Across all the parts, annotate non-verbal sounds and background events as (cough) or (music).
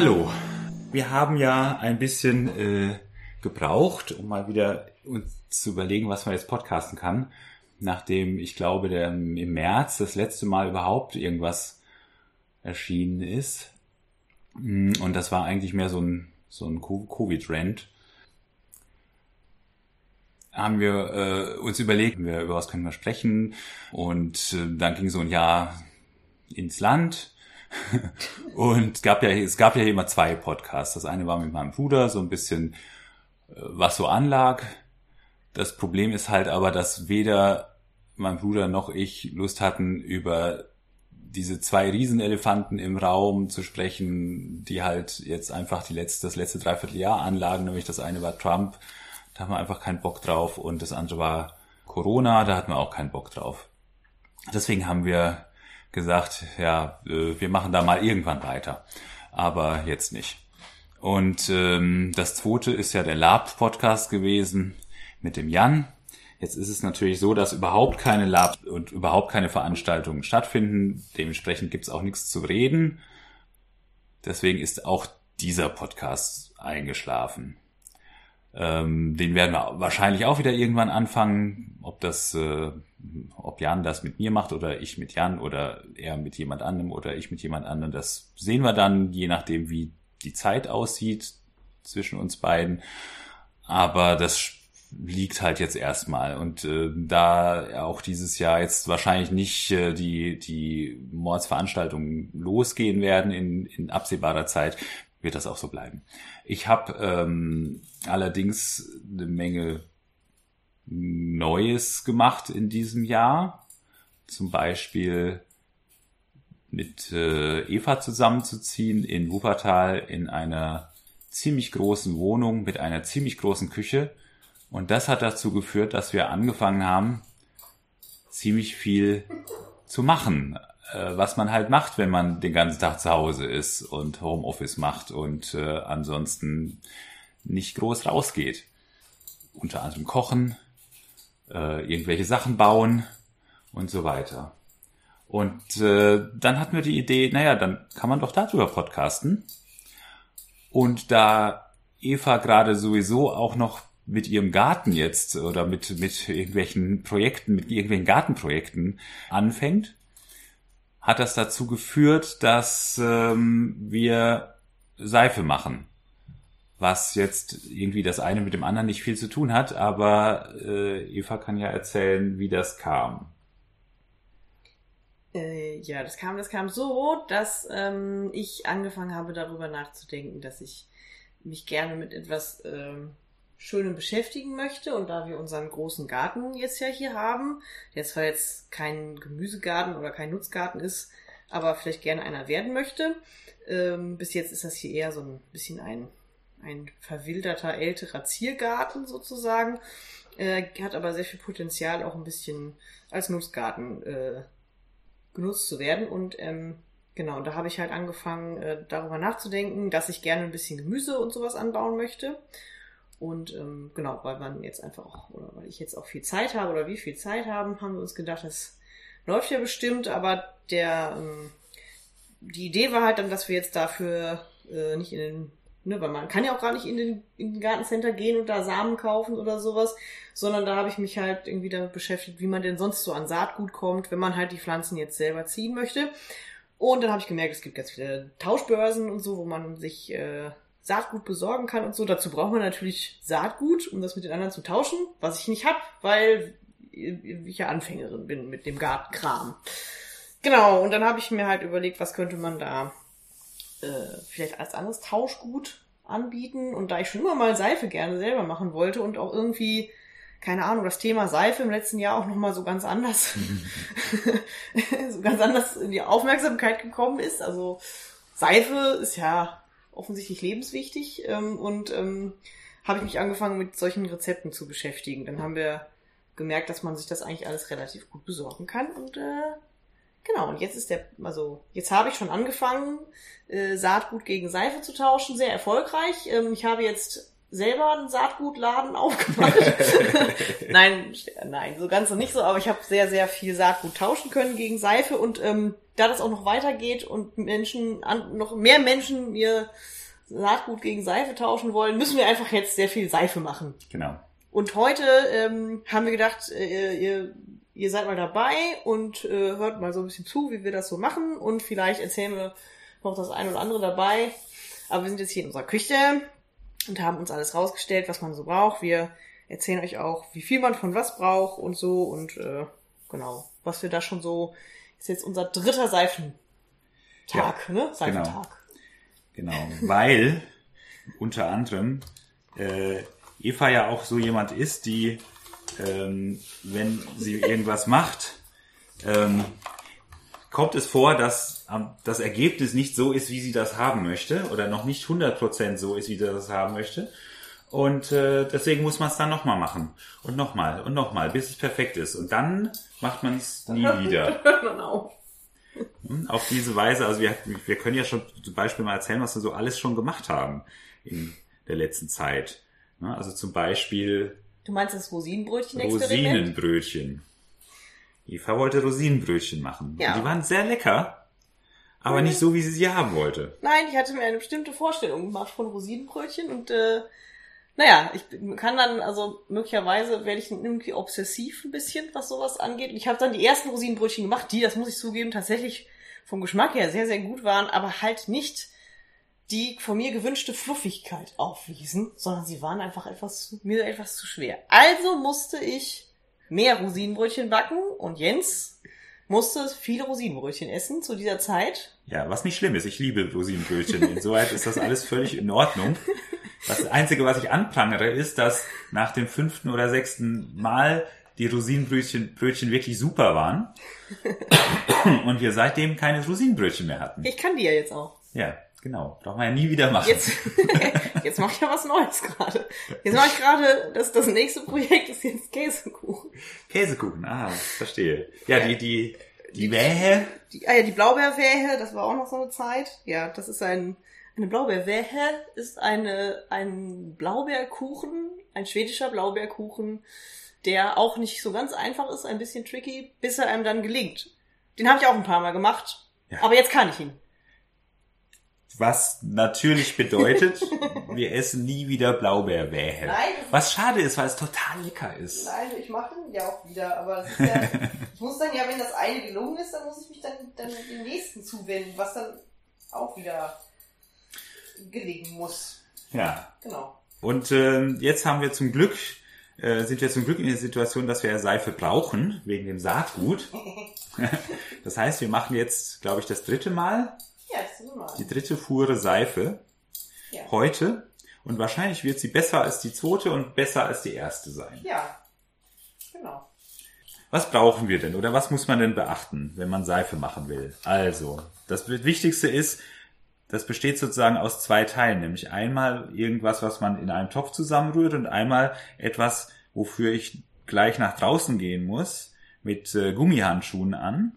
Hallo. Wir haben ja ein bisschen äh, gebraucht, um mal wieder uns zu überlegen, was man jetzt podcasten kann. Nachdem ich glaube, der im März das letzte Mal überhaupt irgendwas erschienen ist. Mm, und das war eigentlich mehr so ein, so ein Covid-Rant. Haben wir äh, uns überlegt, über was können wir sprechen. Und äh, dann ging so ein Jahr ins Land. Und es gab ja, es gab ja immer zwei Podcasts. Das eine war mit meinem Bruder, so ein bisschen, äh, was so anlag. Das Problem ist halt aber, dass weder mein Bruder noch ich Lust hatten, über diese zwei Riesenelefanten im Raum zu sprechen, die halt jetzt einfach die letzte, das letzte Dreivierteljahr anlagen, nämlich das eine war Trump, da haben wir einfach keinen Bock drauf und das andere war Corona, da hatten wir auch keinen Bock drauf. Deswegen haben wir gesagt, ja, äh, wir machen da mal irgendwann weiter, aber jetzt nicht. Und ähm, das zweite ist ja der Lab-Podcast gewesen mit dem Jan. Jetzt ist es natürlich so, dass überhaupt keine Lab und überhaupt keine Veranstaltungen stattfinden. Dementsprechend gibt's auch nichts zu reden. Deswegen ist auch dieser Podcast eingeschlafen. Ähm, den werden wir wahrscheinlich auch wieder irgendwann anfangen. Ob das, äh, ob Jan das mit mir macht oder ich mit Jan oder er mit jemand anderem oder ich mit jemand anderem, das sehen wir dann, je nachdem, wie die Zeit aussieht zwischen uns beiden. Aber das liegt halt jetzt erstmal. Und äh, da auch dieses Jahr jetzt wahrscheinlich nicht äh, die, die Mordsveranstaltungen losgehen werden in, in absehbarer Zeit, wird das auch so bleiben. Ich habe ähm, allerdings eine Menge Neues gemacht in diesem Jahr. Zum Beispiel mit äh, Eva zusammenzuziehen in Wuppertal in einer ziemlich großen Wohnung mit einer ziemlich großen Küche und das hat dazu geführt, dass wir angefangen haben, ziemlich viel zu machen, was man halt macht, wenn man den ganzen Tag zu Hause ist und Homeoffice macht und äh, ansonsten nicht groß rausgeht. Unter anderem kochen, äh, irgendwelche Sachen bauen und so weiter. Und äh, dann hatten wir die Idee, naja, dann kann man doch darüber podcasten. Und da Eva gerade sowieso auch noch mit ihrem Garten jetzt oder mit, mit irgendwelchen Projekten, mit irgendwelchen Gartenprojekten anfängt, hat das dazu geführt, dass ähm, wir Seife machen. Was jetzt irgendwie das eine mit dem anderen nicht viel zu tun hat, aber äh, Eva kann ja erzählen, wie das kam. Äh, ja, das kam, das kam so, dass ähm, ich angefangen habe, darüber nachzudenken, dass ich mich gerne mit etwas ähm, Schönem beschäftigen möchte. Und da wir unseren großen Garten jetzt ja hier haben, der zwar jetzt kein Gemüsegarten oder kein Nutzgarten ist, aber vielleicht gerne einer werden möchte. Ähm, bis jetzt ist das hier eher so ein bisschen ein, ein verwilderter, älterer Ziergarten sozusagen. Äh, hat aber sehr viel Potenzial, auch ein bisschen als Nutzgarten äh, genutzt zu werden. Und ähm, genau, und da habe ich halt angefangen, äh, darüber nachzudenken, dass ich gerne ein bisschen Gemüse und sowas anbauen möchte. Und ähm, genau, weil man jetzt einfach auch, oder weil ich jetzt auch viel Zeit habe oder wie viel Zeit haben, haben wir uns gedacht, das läuft ja bestimmt, aber der ähm, die Idee war halt dann, dass wir jetzt dafür äh, nicht in den, ne, weil man kann ja auch gar nicht in den, in den Gartencenter gehen und da Samen kaufen oder sowas, sondern da habe ich mich halt irgendwie damit beschäftigt, wie man denn sonst so an Saatgut kommt, wenn man halt die Pflanzen jetzt selber ziehen möchte. Und dann habe ich gemerkt, es gibt ganz viele Tauschbörsen und so, wo man sich äh, Saatgut besorgen kann und so. Dazu braucht man natürlich Saatgut, um das mit den anderen zu tauschen, was ich nicht hab, weil ich ja Anfängerin bin mit dem Gartenkram. Genau, und dann habe ich mir halt überlegt, was könnte man da äh, vielleicht als anderes Tauschgut anbieten. Und da ich schon immer mal Seife gerne selber machen wollte und auch irgendwie, keine Ahnung, das Thema Seife im letzten Jahr auch nochmal so ganz anders, (laughs) (laughs) so ganz anders in die Aufmerksamkeit gekommen ist. Also Seife ist ja offensichtlich lebenswichtig ähm, und ähm, habe ich mich angefangen mit solchen Rezepten zu beschäftigen. Dann haben wir gemerkt, dass man sich das eigentlich alles relativ gut besorgen kann und äh, genau. Und jetzt ist der, also jetzt habe ich schon angefangen, äh, Saatgut gegen Seife zu tauschen, sehr erfolgreich. Ähm, ich habe jetzt selber einen Saatgutladen (laughs) aufgemacht. (laughs) nein, nein, so ganz so nicht so, aber ich habe sehr, sehr viel Saatgut tauschen können gegen Seife und ähm, da das auch noch weitergeht und Menschen, an, noch mehr Menschen mir Saatgut gegen Seife tauschen wollen, müssen wir einfach jetzt sehr viel Seife machen. Genau. Und heute ähm, haben wir gedacht, äh, ihr, ihr seid mal dabei und äh, hört mal so ein bisschen zu, wie wir das so machen und vielleicht erzählen wir noch das ein oder andere dabei. Aber wir sind jetzt hier in unserer Küche und haben uns alles rausgestellt, was man so braucht. Wir erzählen euch auch, wie viel man von was braucht und so und äh, genau, was wir da schon so, ist jetzt unser dritter Seifentag, ja, ne? Seifentag. Genau, genau. weil (laughs) unter anderem äh, Eva ja auch so jemand ist, die, ähm, wenn sie irgendwas macht, ähm, kommt es vor, dass ähm, das Ergebnis nicht so ist, wie sie das haben möchte oder noch nicht 100% so ist, wie sie das haben möchte. Und äh, deswegen muss man es dann nochmal machen und nochmal und nochmal, bis es perfekt ist. Und dann macht man es nie wieder. Genau. Auf diese Weise, also wir, wir können ja schon zum Beispiel mal erzählen, was wir so alles schon gemacht haben in der letzten Zeit. Also zum Beispiel. Du meinst das Rosinenbrötchen? Rosinenbrötchen. Eva wollte Rosinenbrötchen machen. Ja. Die waren sehr lecker, aber mhm. nicht so, wie sie sie haben wollte. Nein, ich hatte mir eine bestimmte Vorstellung gemacht von Rosinenbrötchen und äh, naja, ich kann dann, also möglicherweise werde ich irgendwie obsessiv ein bisschen, was sowas angeht. Und ich habe dann die ersten Rosinenbrötchen gemacht, die, das muss ich zugeben, tatsächlich vom Geschmack her sehr, sehr gut waren, aber halt nicht die von mir gewünschte Fluffigkeit aufwiesen, sondern sie waren einfach etwas, mir etwas zu schwer. Also musste ich mehr Rosinenbrötchen backen und Jens musste viele Rosinenbrötchen essen zu dieser Zeit. Ja, was nicht schlimm ist. Ich liebe Rosinenbrötchen. Insoweit ist das alles völlig in Ordnung. Das Einzige, was ich anprangere, ist, dass nach dem fünften oder sechsten Mal die Rosinenbrötchen Brötchen wirklich super waren und wir seitdem keine Rosinenbrötchen mehr hatten. Ich kann die ja jetzt auch. Ja, genau. Braucht man ja nie wieder machen. Jetzt, (laughs) jetzt mache ich ja was Neues gerade. Jetzt mache ich gerade, das, das nächste Projekt ist jetzt Käsekuchen. Käsekuchen, ah, verstehe. Ja, die, die, die Wähe. Die, ah ja, die Blaubeerwähe, das war auch noch so eine Zeit. Ja, das ist ein, eine Blaubeerwähe ist eine, ein Blaubeerkuchen, ein schwedischer Blaubeerkuchen, der auch nicht so ganz einfach ist, ein bisschen tricky, bis er einem dann gelingt. Den habe ich auch ein paar Mal gemacht, ja. aber jetzt kann ich ihn. Was natürlich bedeutet, (laughs) wir essen nie wieder Blaubeerwähe. Nein. Was schade ist, weil es total lecker ist. Nein, ich mache ihn ja auch wieder, aber ja, (laughs) ich muss dann ja, wenn das eine gelungen ist, dann muss ich mich dann, dann dem nächsten zuwenden, was dann auch wieder gelingen muss. Ja. Genau. Und äh, jetzt haben wir zum Glück, äh, sind wir zum Glück in der Situation, dass wir Seife brauchen, wegen dem Saatgut. (laughs) das heißt, wir machen jetzt, glaube ich, das dritte Mal ja, das ist Die dritte Fuhre Seife ja. heute. Und wahrscheinlich wird sie besser als die zweite und besser als die erste sein. Ja, genau. Was brauchen wir denn oder was muss man denn beachten, wenn man Seife machen will? Also, das Wichtigste ist, das besteht sozusagen aus zwei Teilen, nämlich einmal irgendwas, was man in einem Topf zusammenrührt und einmal etwas, wofür ich gleich nach draußen gehen muss, mit äh, Gummihandschuhen an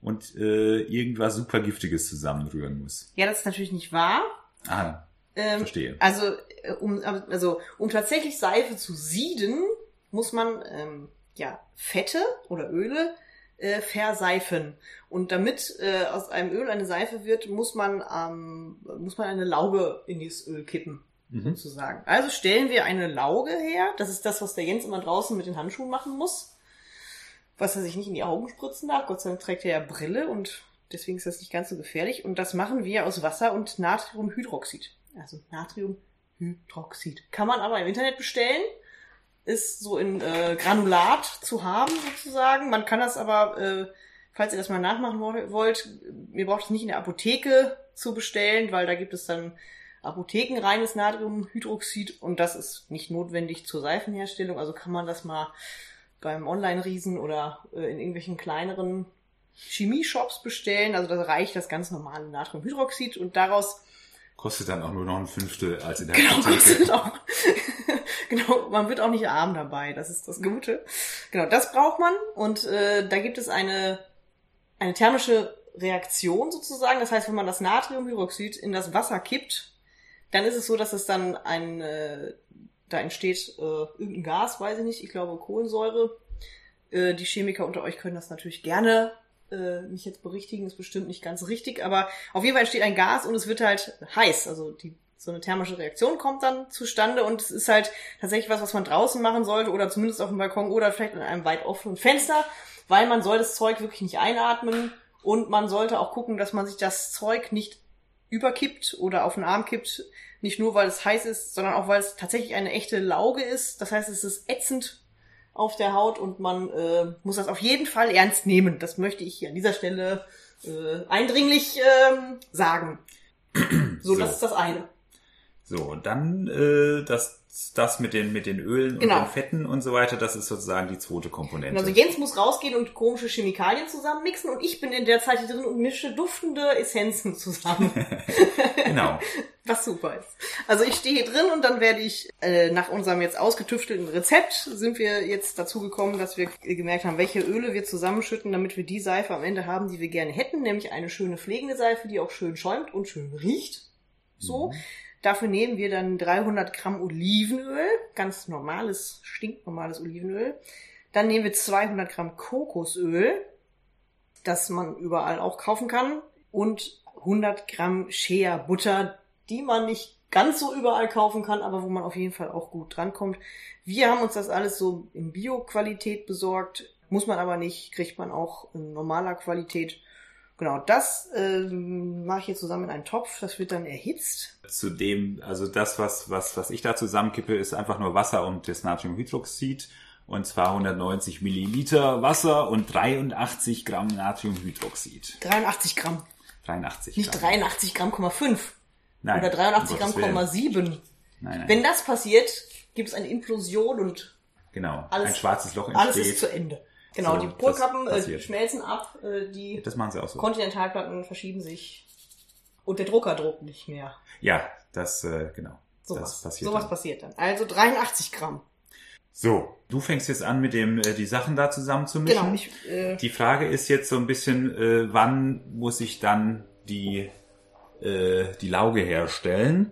und äh, irgendwas super Giftiges zusammenrühren muss. Ja, das ist natürlich nicht wahr. Ah, ähm, verstehe. Also äh, um, also, um tatsächlich Seife zu sieden, muss man ähm, ja Fette oder Öle äh, verseifen. Und damit äh, aus einem Öl eine Seife wird, muss man, ähm, muss man eine Lauge in dieses Öl kippen. Mhm. Sozusagen. Also stellen wir eine Lauge her. Das ist das, was der Jens immer draußen mit den Handschuhen machen muss was er sich nicht in die Augen spritzen darf. Gott sei Dank trägt er ja Brille und deswegen ist das nicht ganz so gefährlich. Und das machen wir aus Wasser und Natriumhydroxid. Also Natriumhydroxid. Kann man aber im Internet bestellen. Ist so in äh, Granulat zu haben sozusagen. Man kann das aber, äh, falls ihr das mal nachmachen wollt, ihr braucht es nicht in der Apotheke zu bestellen, weil da gibt es dann apothekenreines Natriumhydroxid und das ist nicht notwendig zur Seifenherstellung. Also kann man das mal beim Online-Riesen oder äh, in irgendwelchen kleineren Chemieshops bestellen. Also da reicht das ganz normale Natriumhydroxid und daraus kostet dann auch nur noch ein Fünftel als in der genau, kostet auch, (laughs) genau, man wird auch nicht arm dabei, das ist das Gute. Genau, das braucht man und äh, da gibt es eine, eine thermische Reaktion sozusagen. Das heißt, wenn man das Natriumhydroxid in das Wasser kippt, dann ist es so, dass es dann ein, äh, da entsteht äh, irgendein Gas, weiß ich nicht, ich glaube Kohlensäure. Äh, die Chemiker unter euch können das natürlich gerne äh, mich jetzt berichtigen, ist bestimmt nicht ganz richtig, aber auf jeden Fall entsteht ein Gas und es wird halt heiß. Also die so eine thermische Reaktion kommt dann zustande und es ist halt tatsächlich was, was man draußen machen sollte oder zumindest auf dem Balkon oder vielleicht in einem weit offenen Fenster, weil man soll das Zeug wirklich nicht einatmen und man sollte auch gucken, dass man sich das Zeug nicht überkippt oder auf den Arm kippt, nicht nur weil es heiß ist, sondern auch weil es tatsächlich eine echte Lauge ist. Das heißt, es ist ätzend auf der Haut und man äh, muss das auf jeden Fall ernst nehmen. Das möchte ich hier an dieser Stelle äh, eindringlich äh, sagen. so, (clears throat) so, das ist das eine. So, und dann äh, das das mit den, mit den Ölen Genau. und den Fetten und so weiter, das ist sozusagen die zweite Komponente. Also Jens muss rausgehen und komische Chemikalien zusammenmixen und ich bin in der Zeit hier drin und mische duftende Essenzen zusammen. (laughs) genau. Was super ist. Also ich stehe hier drin und dann werde ich, äh, nach unserem jetzt ausgetüftelten Rezept, sind wir jetzt dazu gekommen, dass wir gemerkt haben, welche Öle wir zusammenschütten, damit wir die Seife am Ende haben, die wir gerne hätten, nämlich eine schöne pflegende Seife, die auch schön schäumt und schön riecht. So. Dafür nehmen wir dann 300 Gramm Olivenöl, ganz normales, stinknormales Olivenöl. Dann nehmen wir 200 Gramm Kokosöl, das man überall auch kaufen kann. Und 100 Gramm Shea Butter, die man nicht ganz so überall kaufen kann, aber wo man auf jeden Fall auch gut drankommt. Wir haben uns das alles so in Bio-Qualität besorgt. Muss man aber nicht, kriegt man auch in normaler Qualität. Genau, das ähm, mache ich jetzt zusammen in einen Topf. Das wird dann erhitzt. Zudem, also das, was, was, was ich da zusammenkippe, ist einfach nur Wasser und das Natriumhydroxid. Und zwar 190 Milliliter Wasser und 83 Gramm Natriumhydroxid. 83 Gramm. 83 Nicht Gramm. 83 Gramm, 5. Nein, Oder 83 um Gramm, Gottes Willen. 7. Nein, nein. Wenn das passiert, gibt es eine Implosion und genau. alles- ein schwarzes Loch alles entsteht. ist zu Ende. Genau, So, die Polkappen äh, schmelzen ab, äh, die das machen sie auch so. Kontinentalplatten verschieben sich und der Drucker druckt nicht mehr. ja, das, äh, genau. Sowas, das passiert sowas dann. passiert dann. Also 83 Gramm. So, du fängst jetzt an, mit dem äh, die Sachen da zusammenzumischen. Genau, ich, äh, Die Frage ist jetzt so ein bisschen, äh, wann muss ich dann die, äh, die Lauge herstellen?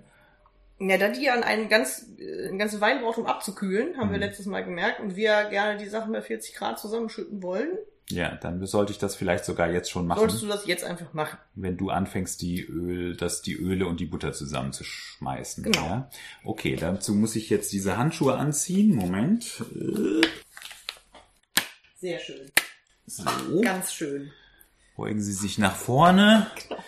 Ja, da die an einen ganz, äh, eine ganze Weile braucht, um abzukühlen, haben wir Mhm. letztes Mal gemerkt, und wir gerne die Sachen bei 40 Grad zusammenschütten wollen, Ja, dann sollte ich das vielleicht sogar jetzt schon machen, solltest du das jetzt einfach machen. wenn du anfängst, die Öl, das, die Öle und die Butter zusammenzuschmeißen. Genau. Ja? Okay, dazu muss ich jetzt diese Handschuhe anziehen. Moment. Sehr schön. So. Ganz schön. Beugen Sie sich nach vorne. Genau.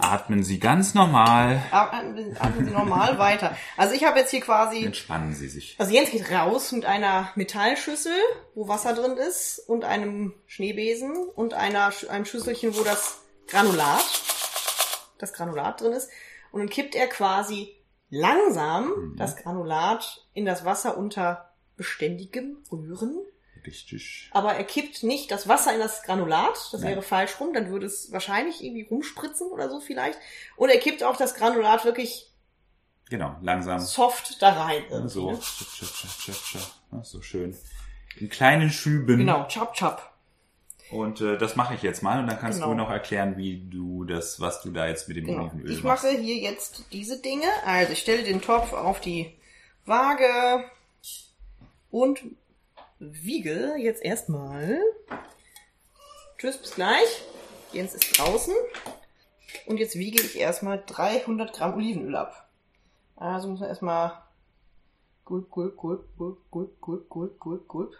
Atmen Sie ganz normal. Atmen atmen Sie normal weiter. Also ich habe jetzt hier quasi Entspannen Sie sich. Also Jens geht raus mit einer Metallschüssel, wo Wasser drin ist, und einem Schneebesen und einer, einem Schüsselchen, wo das Granulat, das Granulat drin ist. Und dann kippt er quasi langsam das Granulat in das Wasser unter beständigem Rühren. Richtig. Aber er kippt nicht das Wasser in das Granulat, das Nein. wäre falsch rum, dann würde es wahrscheinlich irgendwie rumspritzen oder so vielleicht. Und er kippt auch das Granulat wirklich Genau, langsam. soft da rein. So, ne? so schön. In kleinen Schüben. Genau, chop chop. Und äh, das mache ich jetzt mal und dann kannst Genau. du noch erklären, wie du das, was du da jetzt mit dem Genau. Olivenöl Ich machst. mache hier jetzt diese Dinge. Also ich stelle den Topf auf die Waage und wiege jetzt erstmal. Tschüss, bis gleich. Jens ist draußen. Und jetzt wiege ich erstmal 300 Gramm Olivenöl ab. Also muss man erstmal gulp, gulp, gulp, gulp, gulp, gulp, gulp, gulp, gulp.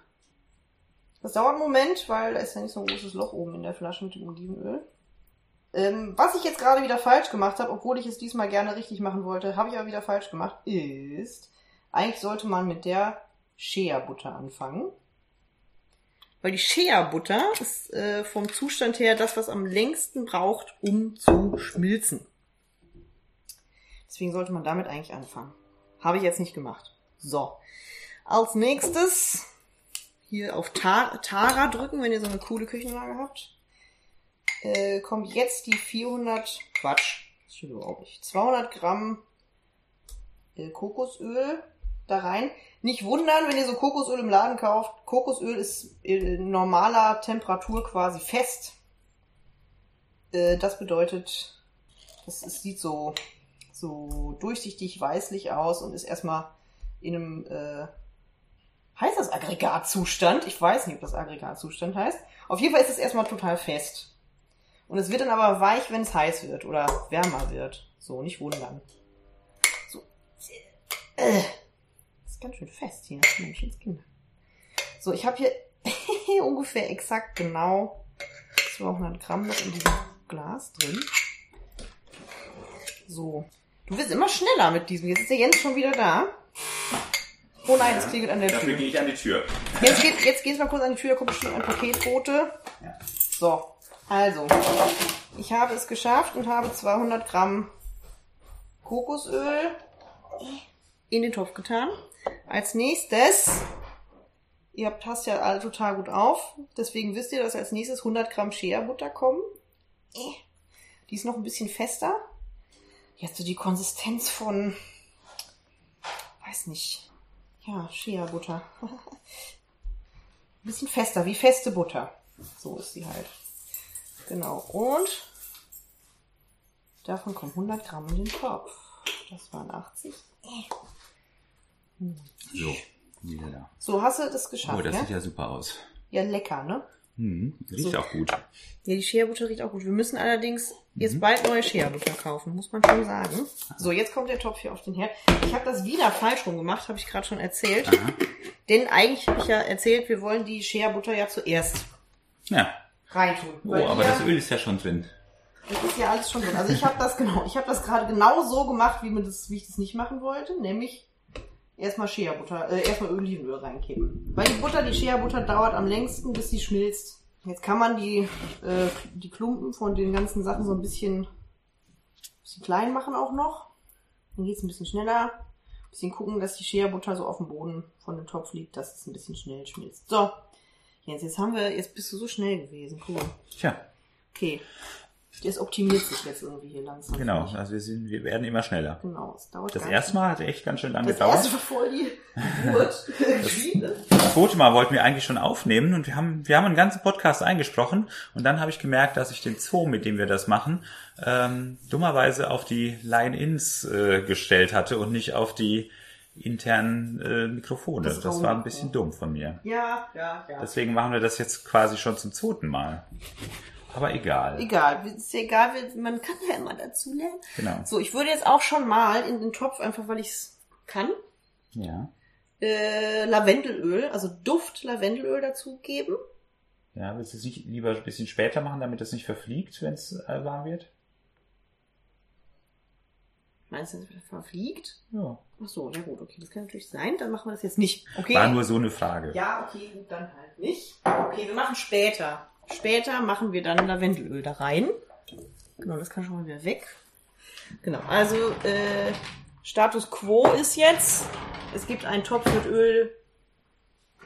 Das dauert einen Moment, weil da ist ja nicht so ein großes Loch oben in der Flasche mit dem Olivenöl. Ähm, was ich jetzt gerade wieder falsch gemacht habe, obwohl ich es diesmal gerne richtig machen wollte, habe ich aber wieder falsch gemacht, ist, eigentlich sollte man mit der Shea-Butter anfangen. Weil die Shea-Butter ist äh, vom Zustand her das, was am längsten braucht, um zu schmilzen. Deswegen sollte man damit eigentlich anfangen. Habe ich jetzt nicht gemacht. So. Als nächstes hier auf Ta Tara drücken, wenn ihr so eine coole Küchenwaage habt äh, kommt jetzt die 400, Quatsch, das stimmt überhaupt nicht, 200 Gramm äh, Kokosöl da rein. Nicht wundern, wenn ihr so Kokosöl im Laden kauft. Kokosöl ist in normaler Temperatur quasi fest. Äh, das bedeutet, es sieht so, so durchsichtig weißlich aus und ist erstmal in einem, äh, heißt das Aggregatzustand? Ich weiß nicht, ob das Aggregatzustand heißt. Auf jeden Fall ist es erstmal total fest. Und es wird dann aber weich, wenn es heiß wird oder wärmer wird. So, nicht wundern. So. Äh. Ist ganz schön fest hier. Menschenskinder. So, ich habe hier (laughs) ungefähr exakt genau 200 Gramm noch in diesem Glas drin. So. Du wirst immer schneller mit diesem. Jetzt ist der Jens schon wieder da. Oh nein, es klingelt an der Dafür Tür. gehe ich an die Tür. Jetzt geht, jetzt geht's mal kurz an die Tür, da kommt bestimmt ein Paketbote. Ja. So, also, ich habe es geschafft und habe 200 Gramm Kokosöl in den Topf getan. Als nächstes, ihr habt passt ja alle total gut auf, deswegen wisst ihr, dass als nächstes 100 Gramm Shea-Butter kommen. Die ist noch ein bisschen fester. Die hat so die Konsistenz von, weiß nicht, ja, Shea-Butter. (laughs) Ein bisschen fester, wie feste Butter. So ist sie halt. Genau. Und davon kommen 100 Gramm in den Topf. Das waren 80. So, wieder da. So, hast du das geschafft, Oh, das ja? sieht ja super aus. Ja, lecker, ne? Hm, riecht So. auch gut. Ja, die Shea-Butter riecht auch gut. Wir müssen allerdings Mhm. jetzt bald neue Shea-Butter kaufen, muss man schon sagen. So, jetzt kommt der Topf hier auf den Herd. Ich habe das wieder falsch rum gemacht, habe ich gerade schon erzählt. Aha. Denn eigentlich habe ich ja erzählt, wir wollen die Shea-Butter ja zuerst Ja. reintun. Oh, aber das Öl ist ja schon drin. Das ist ja alles schon drin. Also ich habe das genau, ich habe das gerade genau so gemacht, wie, mir das, wie ich das nicht machen wollte, nämlich erstmal Shea-Butter, äh, erstmal Olivenöl reinkippen. Weil die Butter, die Shea-Butter dauert am längsten, bis sie schmilzt. Jetzt kann man die, äh, die Klumpen von den ganzen Sachen so ein bisschen, bisschen klein machen auch noch. Dann geht's ein bisschen schneller. Ein bisschen gucken, dass die Shea-Butter so auf dem Boden von dem Topf liegt, dass es ein bisschen schnell schmilzt. So. Jetzt, jetzt haben wir, jetzt bist du so schnell gewesen. Cool. Tja, Okay. Das optimiert sich jetzt irgendwie hier langsam. genau. Also wir, sind, wir werden immer schneller. Genau, es dauert Das erste Mal hat echt ganz schön lange nicht. Das erste gedauert. war voll die (laughs) Geburt. Das zweite Mal wollten wir eigentlich schon aufnehmen und wir haben, wir haben einen ganzen Podcast eingesprochen und dann habe ich gemerkt, dass ich den Zoo, mit dem wir das machen, ähm, dummerweise auf die Line-Ins äh, gestellt hatte und nicht auf die internen äh, Mikrofone. Das Das, war ein bisschen dumm von mir. ja, ja, ja. Deswegen machen wir das jetzt quasi schon zum zweiten Mal. Aber egal. Egal, ist ja egal, man kann ja immer dazu lernen. Genau. So, ich würde jetzt auch schon mal in den Topf, einfach weil ich es kann, Ja. äh, Lavendelöl, also Duft Lavendelöl dazugeben. Ja, willst du es nicht lieber ein bisschen später machen, damit es nicht verfliegt, wenn es äh, warm wird? Meinst du, das verfliegt? Ja. Ach so, ja gut, okay, das kann natürlich sein, dann machen wir das jetzt nicht. Okay. War nur so eine Frage. Ja, okay, gut, dann halt nicht. Okay, wir machen später. Später machen wir dann Lavendelöl da rein. Genau, das kann schon mal wieder weg. Genau, also äh, Status Quo ist jetzt, es gibt einen Topf mit Öl,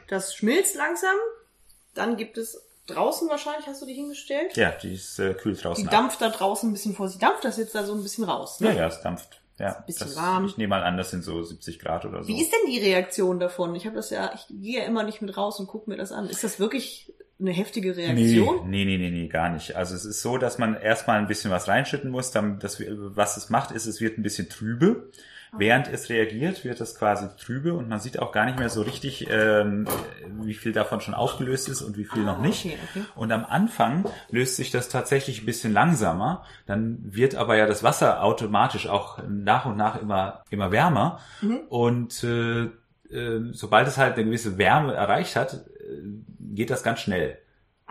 das schmilzt langsam. Dann gibt es draußen wahrscheinlich, hast du die hingestellt? Ja, die ist äh, kühl Die draußen ab. dampft da draußen ein bisschen vor sich. Dampft das jetzt da so ein bisschen raus? Ja, Ne? ja, es dampft. Ja, ein bisschen das, warm. Ich nehme mal an, das sind so 70 Grad oder so. Wie ist denn die Reaktion davon? Ich habe das ja, ich gehe ja immer nicht mit raus und gucke mir das an. Ist das wirklich eine heftige Reaktion? nee, nee, nee, nee, gar nicht. Also es ist so, dass man erstmal ein bisschen was reinschütten muss. Dann, wir, was es macht, ist, es wird ein bisschen trübe. Während es reagiert, wird es quasi trübe und man sieht auch gar nicht mehr so richtig, ähm, wie viel davon schon aufgelöst ist und wie viel noch nicht. okay, okay. Und am Anfang löst sich das tatsächlich ein bisschen langsamer. Dann wird aber ja das Wasser automatisch auch nach und nach immer, immer wärmer. Und äh, äh, sobald es halt eine gewisse Wärme erreicht hat, äh, geht das ganz schnell.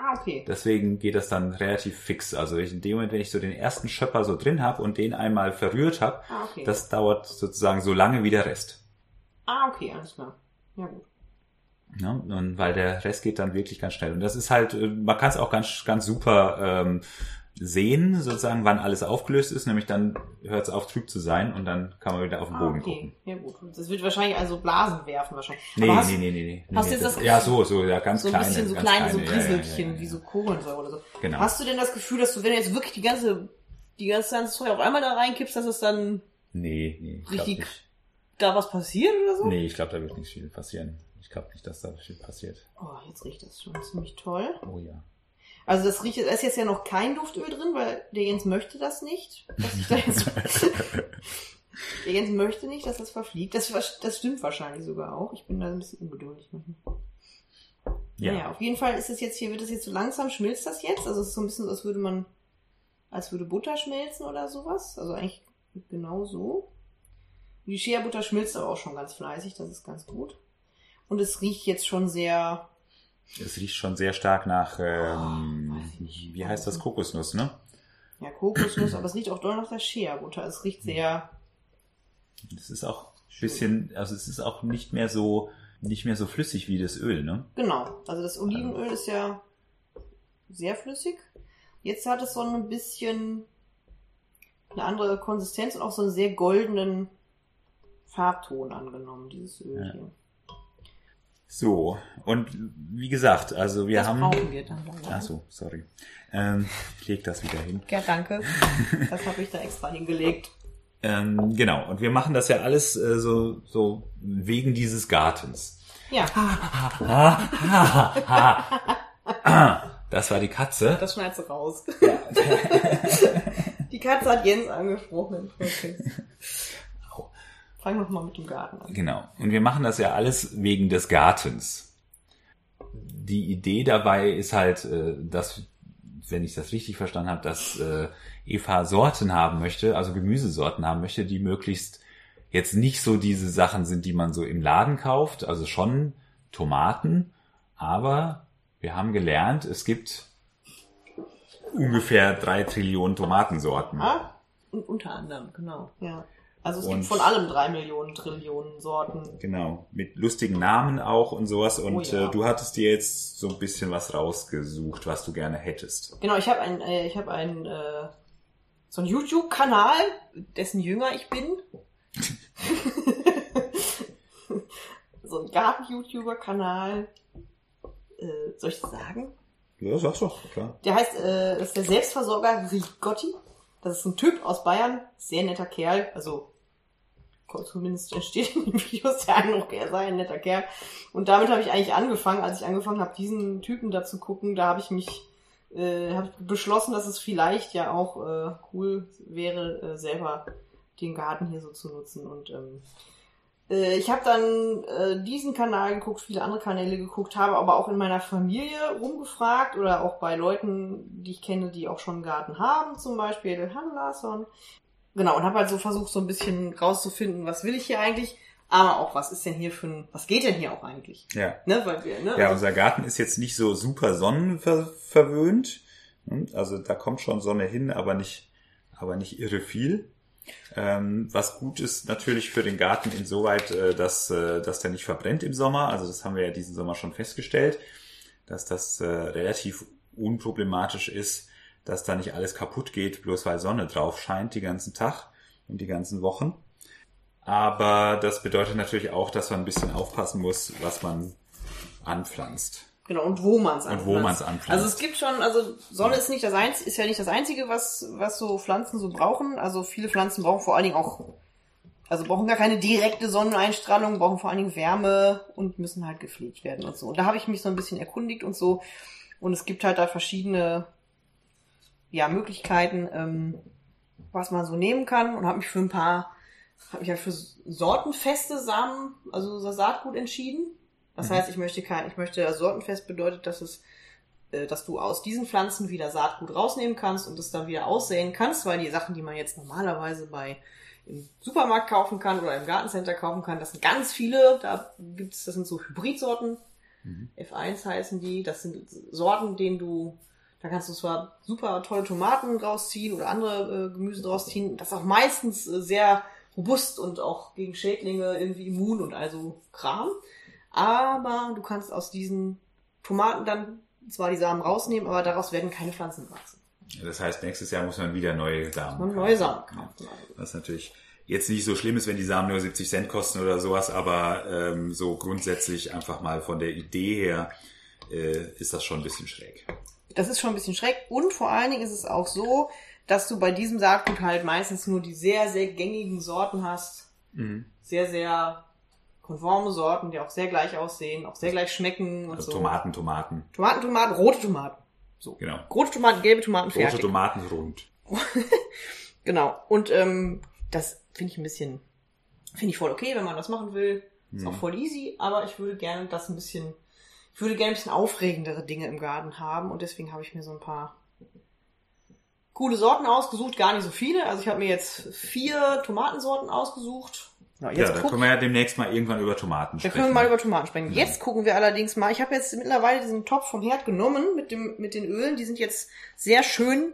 Ah, okay. Deswegen geht das dann relativ fix. Also ich, in dem Moment, wenn ich so den ersten Schöpper so drin habe und den einmal verrührt habe, Ah, okay. das dauert sozusagen so lange wie der Rest. Ah, okay, alles klar. Ja, gut. Ne? Und weil der Rest geht dann wirklich ganz schnell. Und das ist halt, äh, man kann es auch ganz, ganz super ähm, sehen, sozusagen, wann alles aufgelöst ist. Nämlich dann hört es auf, trüb zu sein und dann kann man wieder auf den Ah, Boden okay. gucken. Ja, gut. Das wird wahrscheinlich also Blasen werfen wahrscheinlich. Nee, Aber hast, nee, nee, nee, nee. hast du jetzt das ja, so, so, ja, ganz so ein kleine. bisschen so ganz kleine, so Rieselchen, ja, ja. wie so Kohlensäure oder so. Genau. Hast du denn das Gefühl, dass du, wenn du jetzt wirklich die ganze, die ganze ganze Zeug auf einmal da reinkippst, dass es dann Nee, nee. richtig da was passiert oder so? Nee, ich glaube, da wird nicht viel passieren. Ich glaube nicht, dass da viel passiert. Oh, jetzt riecht das schon ziemlich toll. Oh ja. Also das riecht, da ist jetzt ja noch kein Duftöl drin, weil der Jens möchte das nicht. Dass ich da jetzt (laughs) der Jens möchte nicht, dass das verfliegt. Das, das stimmt wahrscheinlich sogar auch. Ich bin da ein bisschen ungeduldig manchmal. Ja. Naja, auf jeden Fall ist es jetzt hier, wird es jetzt so langsam, schmilzt das jetzt. Also es ist so ein bisschen, als würde man, als würde Butter schmelzen oder sowas. Also eigentlich genau so. Die Shea-Butter schmilzt aber auch schon ganz fleißig, das ist ganz gut. Und es riecht jetzt schon sehr. Es riecht schon sehr stark nach, ähm, oh, wie heißt das, Kokosnuss, ne? Ja, Kokosnuss, aber es riecht auch doll nach der Shea-Butter. Es riecht sehr. Es ist auch ein bisschen, also es ist auch nicht mehr so, nicht mehr so flüssig wie das Öl, ne? Genau. Also das Olivenöl ist ja sehr flüssig. Jetzt hat es so ein bisschen eine andere Konsistenz und auch so einen sehr goldenen Farbton angenommen, dieses Öl ja. hier. So, und wie gesagt, also wir das haben. Brauchen wir dann Ach so, sorry. Ähm, ich leg das wieder hin. Ja, danke. (laughs) Das habe ich da extra hingelegt. Ähm, genau, und wir machen das ja alles äh, so, so wegen dieses Gartens. Ja. (laughs) das war die Katze. Das schneidest du raus. (laughs) die Katze hat Jens angesprochen. Okay. Fangen wir mal mit dem Garten an. Genau. Und wir machen das ja alles wegen des Gartens. Die Idee dabei ist halt, äh, dass, wenn ich das richtig verstanden habe, dass äh, Eva Sorten haben möchte, also Gemüsesorten haben möchte, die möglichst jetzt nicht so diese Sachen sind, die man so im Laden kauft, also schon Tomaten, aber wir haben gelernt, es gibt ungefähr drei Trillionen Tomatensorten. Ah, unter anderem, genau, ja. Also es und, gibt von allem drei Millionen Trillionen Sorten. Genau, mit lustigen Namen auch und sowas. Und oh ja. äh, du hattest dir jetzt so ein bisschen was rausgesucht, was du gerne hättest. Genau, ich habe ein, äh, ich habe ein äh, so ein YouTube-Kanal, dessen Jünger ich bin. (laughs) so ein Garten-YouTuber-Kanal. Äh, soll ich das sagen? Ja, sag's doch, klar. Der heißt, äh, das ist der Selbstversorger Rigotti. Das ist ein Typ aus Bayern, sehr netter Kerl, also zumindest entsteht in den Videos der Eindruck, er sei ein netter Kerl. Und damit habe ich eigentlich angefangen, als ich angefangen habe, diesen Typen da zu gucken, da habe ich mich äh, hab beschlossen, dass es vielleicht ja auch äh, cool wäre, äh, selber den Garten hier so zu nutzen. Und ähm, äh, ich habe dann äh, diesen Kanal geguckt, viele andere Kanäle geguckt, habe aber auch in meiner Familie rumgefragt oder auch bei Leuten, die ich kenne, die auch schon einen Garten haben, zum Beispiel den Han Larsson. Genau, und habe halt so versucht, so ein bisschen rauszufinden, was will ich hier eigentlich, aber auch, was ist denn hier für ein, was geht denn hier auch eigentlich? Ja. Ne, weil wir, ne? Ja, also unser Garten ist jetzt nicht so super sonnenverwöhnt. Also da kommt schon Sonne hin, aber nicht, aber nicht irre viel. Ähm, was gut ist natürlich für den Garten insoweit, äh, dass, äh, dass der nicht verbrennt im Sommer. Also das haben wir ja diesen Sommer schon festgestellt, dass das äh, relativ unproblematisch ist, dass da nicht alles kaputt geht, bloß weil Sonne drauf scheint die ganzen Tag und die ganzen Wochen. Aber das bedeutet natürlich auch, dass man ein bisschen aufpassen muss, was man anpflanzt. Genau, und wo man es anpflanzt. Und wo man es anpflanzt. Also es gibt schon, also Sonne ja. ist nicht das einzige, ist ja nicht das einzige, was, was so Pflanzen so brauchen. Also viele Pflanzen brauchen vor allen Dingen auch, also brauchen gar keine direkte Sonneneinstrahlung, brauchen vor allen Dingen Wärme und müssen halt gepflegt werden und so. Und da habe ich mich so ein bisschen erkundigt und so. Und es gibt halt da verschiedene ja, Möglichkeiten, ähm, was man so nehmen kann und habe mich für ein paar, habe mich halt für sortenfeste Samen, also Saatgut entschieden. Das mhm. heißt, ich möchte kein, ich möchte sortenfest bedeutet, dass es, äh, dass du aus diesen Pflanzen wieder Saatgut rausnehmen kannst und es dann wieder aussäen kannst, weil die Sachen, die man jetzt normalerweise bei im Supermarkt kaufen kann oder im Gartencenter kaufen kann, das sind ganz viele. Da gibt's, das sind so Hybridsorten. Mhm. F1 heißen die. Das sind Sorten, denen du da kannst du zwar super tolle Tomaten draus ziehen oder andere äh, Gemüse draus ziehen. Das ist auch meistens äh, sehr robust und auch gegen Schädlinge irgendwie immun und also Kram. Aber du kannst aus diesen Tomaten dann zwar die Samen rausnehmen, aber daraus werden keine Pflanzen wachsen. Das heißt, nächstes Jahr muss man wieder neue Samen kaufen. Neue Samen kaufen. Was natürlich jetzt nicht so schlimm ist, wenn die Samen nur 70 Cent kosten oder sowas, aber ähm, so grundsätzlich einfach mal von der Idee her äh, ist das schon ein bisschen schräg. Das ist schon ein bisschen schreck. Und vor allen Dingen ist es auch so, dass du bei diesem Saatgut halt meistens nur die sehr, sehr gängigen Sorten hast. Mhm. Sehr, sehr konforme Sorten, die auch sehr gleich aussehen, auch sehr gleich schmecken und also so. Tomaten, Tomaten. Tomaten, Tomaten, rote Tomaten. So. Genau. Rote Tomaten, gelbe Tomaten, Rote fertig. Tomaten rund. (laughs) Genau. Und ähm, das finde ich ein bisschen, finde ich voll okay, wenn man das machen will. Ist Mhm. auch voll easy, aber ich würde gerne das ein bisschen, ich würde gerne ein bisschen aufregendere Dinge im Garten haben und deswegen habe ich mir so ein paar coole Sorten ausgesucht, gar nicht so viele. Also ich habe mir jetzt vier Tomatensorten ausgesucht. Ja, Ja, jetzt da guck- können wir ja demnächst mal irgendwann über Tomaten da sprechen. können wir mal über Tomaten sprechen. Ja. Jetzt gucken wir allerdings mal. Ich habe jetzt mittlerweile diesen Topf vom Herd genommen mit dem mit den Ölen. Die sind jetzt sehr schön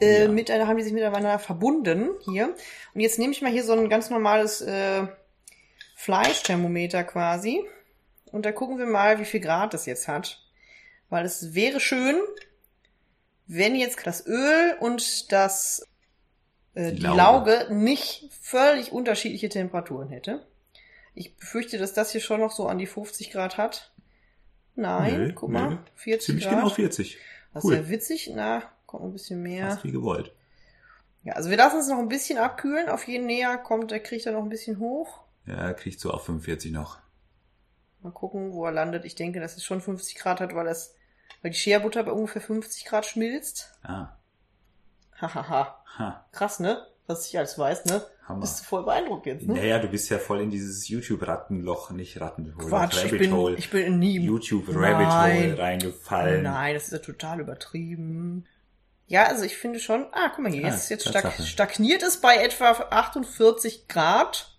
äh, Ja. miteinander, haben die sich miteinander verbunden hier. Und jetzt nehme ich mal hier so ein ganz normales äh, Fleischthermometer quasi. Und da gucken wir mal, wie viel Grad das jetzt hat. Weil es wäre schön, wenn jetzt das Öl und das äh, Die Lauge. Lauge nicht völlig unterschiedliche Temperaturen hätte. Ich befürchte, dass das hier schon noch so an die 50 Grad hat. Nein, Nö, guck nö. mal, 40 Ziemlich Grad. genau 40. Das Cool. ist ja witzig. Na, kommt ein bisschen mehr. Fast wie gewollt. Ja, also wir lassen es noch ein bisschen abkühlen. Auf jeden näher kommt, der kriegt er noch ein bisschen hoch. Ja, er kriegt so auf 45 noch. Mal gucken, wo er landet. Ich denke, dass es schon 50 Grad hat, weil das, weil die Scherbutter bei ungefähr 50 Grad schmilzt. Ah, Hahaha. ha, Krass, ne? Was ich alles weiß, ne? Hammer. Bist du voll beeindruckt jetzt, ne? Naja, du bist ja voll in dieses YouTube-Rattenloch, nicht Rattenloch, Quatsch, ich Rabbit bin, Hole. ich bin nie YouTube-Rabbit. Hole reingefallen. Nein, das ist ja total übertrieben. Ja, also ich finde schon, ah, guck mal hier, Ah, jetzt, jetzt stag, stagniert es bei etwa 48 Grad.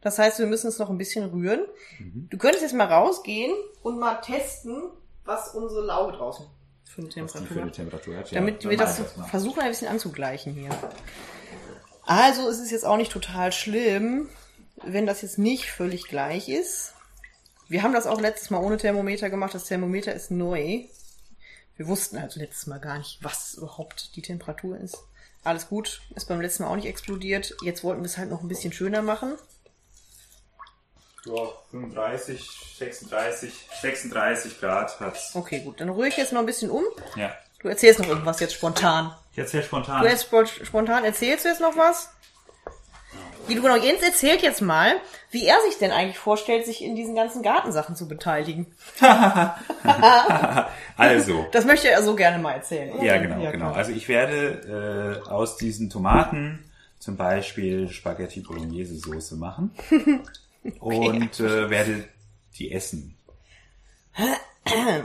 Das heißt, wir müssen es noch ein bisschen rühren. Mhm. Du könntest jetzt mal rausgehen und mal testen, was unsere Lauge draußen für eine die für Temperatur eine hat. Temperatur hat. Ja, Damit dann wir das versuchen, ein bisschen anzugleichen hier. Also es ist jetzt auch nicht total schlimm, wenn das jetzt nicht völlig gleich ist. Wir haben das auch letztes Mal ohne Thermometer gemacht. Das Thermometer ist neu. Wir wussten also letztes Mal gar nicht, was überhaupt die Temperatur ist. Alles gut, ist beim letzten Mal auch nicht explodiert. Jetzt wollten wir es halt noch ein bisschen schöner machen. Ja, 35, 36, 36 Grad hat's. Okay, gut, dann rühre ich jetzt noch ein bisschen um. Ja. Du erzählst noch irgendwas jetzt spontan. Jetzt sehr spontan. Du jetzt spon- spontan erzählst du jetzt noch was? Wie du genau, Jens erzählt jetzt mal, wie er sich denn eigentlich vorstellt, sich in diesen ganzen Gartensachen zu beteiligen. (laughs) (laughs) Also, Das möchte er so gerne mal erzählen. oder? ja genau, Ja, genau. Also ich werde äh, aus diesen Tomaten zum Beispiel Spaghetti Bolognese Soße machen (laughs) und äh, werde die essen. (clears throat)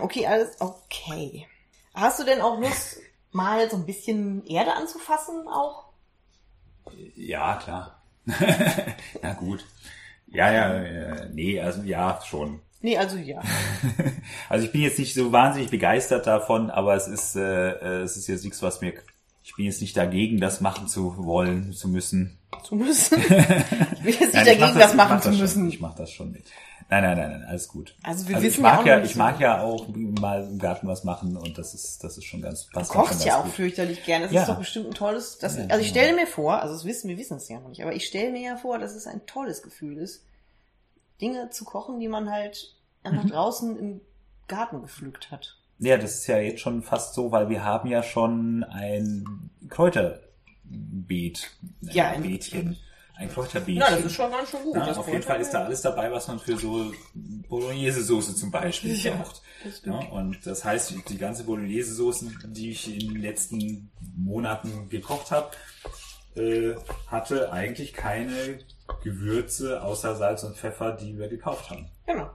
Okay, alles okay. Hast du denn auch Lust, mal so ein bisschen Erde anzufassen auch? Ja, klar. (laughs) Na gut. Ja, ja, äh, nee, also ja, schon. Nee, also ja. (laughs) Also ich bin jetzt nicht so wahnsinnig begeistert davon, aber es ist, äh, äh, es ist jetzt nichts, was mir. Ich bin jetzt nicht dagegen, das machen zu wollen, zu müssen. Zu müssen. (laughs) Ich bin jetzt nicht ich dagegen, das, ich machen mach zu das müssen. Schon, ich mache das schon mit. Nein, nein, nein, nein, alles gut. Also wir ich wissen ja mag auch ja, noch nicht ich mag ja auch mal im Garten was machen und das ist, das ist schon ganz. Du passt mir schon kochst ja auch gut. fürchterlich gern. Das Ja. ist doch bestimmt ein tolles. Das, Ja, also ich stelle mir vor, also das wissen wir wissen es ja noch nicht, aber ich stelle mir ja vor, dass es ein tolles Gefühl ist, Dinge zu kochen, die man halt einfach Mhm. draußen im Garten gepflückt hat. Ja, das ist ja jetzt schon fast so, weil wir haben ja schon ein Kräuterbeet. Ein Ja, ein- Beetchen. Ein Kräuterbeetchen. Ja, das ist schon ganz schön gut. Ja, auf jeden Fall ist da alles dabei, was man für so Bolognese-Soße zum Beispiel Ja, braucht. Ja, und das heißt, die ganze Bolognese-Soße, die ich in den letzten Monaten gekocht habe, äh, hatte eigentlich keine Gewürze außer Salz und Pfeffer, die wir gekauft haben. Genau.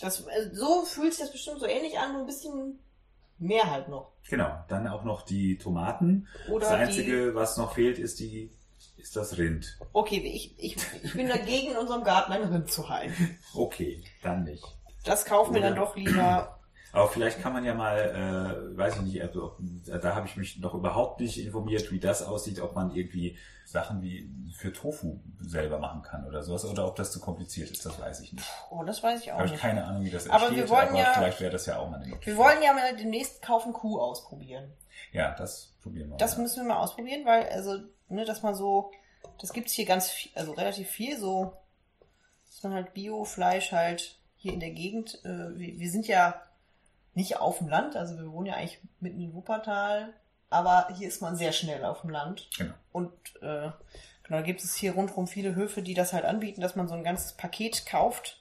Das, äh, so fühlt sich das bestimmt so ähnlich an, nur ein bisschen mehr halt noch. Genau, dann auch noch die Tomaten. Oder das Einzige, was noch fehlt, ist die ist das Rind. Okay, ich, ich, ich bin dagegen, in unserem Garten ein Rind zu halten. Okay, dann nicht. Das kaufen wir dann Oder- doch lieber. Aber vielleicht kann man ja mal, äh, weiß ich nicht, also, da habe ich mich noch überhaupt nicht informiert, wie das aussieht, ob man irgendwie Sachen wie für Tofu selber machen kann oder sowas, oder ob das zu kompliziert ist, das weiß ich nicht. Oh, das weiß ich auch Habe ich nicht. keine Ahnung, wie das Aber entsteht, wir wollen aber ja- vielleicht wäre das ja auch mal eine Möglichkeit. Wir wollen ja mal demnächst kaufen Kuh ausprobieren. Ja, das probieren wir Das mal. müssen wir mal ausprobieren, weil, also, ne, dass man so, das gibt's hier ganz viel, also relativ viel so, dass man halt Bio-Fleisch halt hier in der Gegend, äh, wir, wir sind ja nicht auf dem Land, also wir wohnen ja eigentlich mitten in Wuppertal, aber hier ist man sehr schnell auf dem Land. Genau. Und äh, genau, da gibt es hier rundherum viele Höfe, die das halt anbieten, dass man so ein ganzes Paket kauft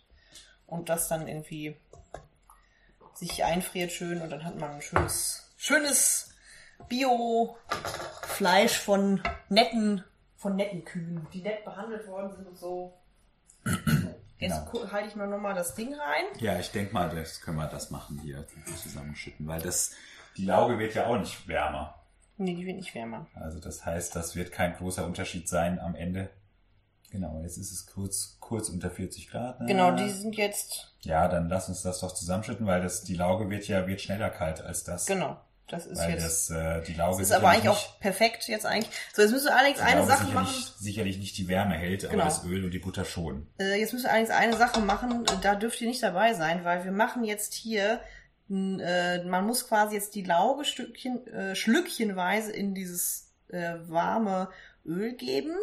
und das dann irgendwie sich einfriert schön und dann hat man ein schönes, schönes Bio-Fleisch von netten, von netten Kühen, die nett behandelt worden sind und so. Jetzt Genau. halte ich mal nochmal das Ding rein. Ja, ich denke mal, das können wir das machen hier zusammenschütten, weil das die Lauge wird ja auch nicht wärmer. Nee, die wird nicht wärmer. Also das heißt, das wird kein großer Unterschied sein am Ende. Genau, jetzt ist es kurz kurz unter 40 Grad. Ne? Genau, die sind jetzt, Ja, dann lass uns das doch zusammenschütten, weil das die Lauge wird ja wird schneller kalt als das. genau, das ist Weil jetzt. das äh, die Lauge Das ist aber eigentlich auch perfekt jetzt eigentlich. So, jetzt müssen wir allerdings eine Sache sicherlich, machen. sicherlich nicht die Wärme hält, Genau. aber das Öl und die Butter schon. Äh, jetzt müssen wir allerdings eine Sache machen, da dürft ihr nicht dabei sein, weil wir machen jetzt hier, äh, man muss quasi jetzt die Lauge Stückchen, äh, schlückchenweise in dieses äh, warme Öl geben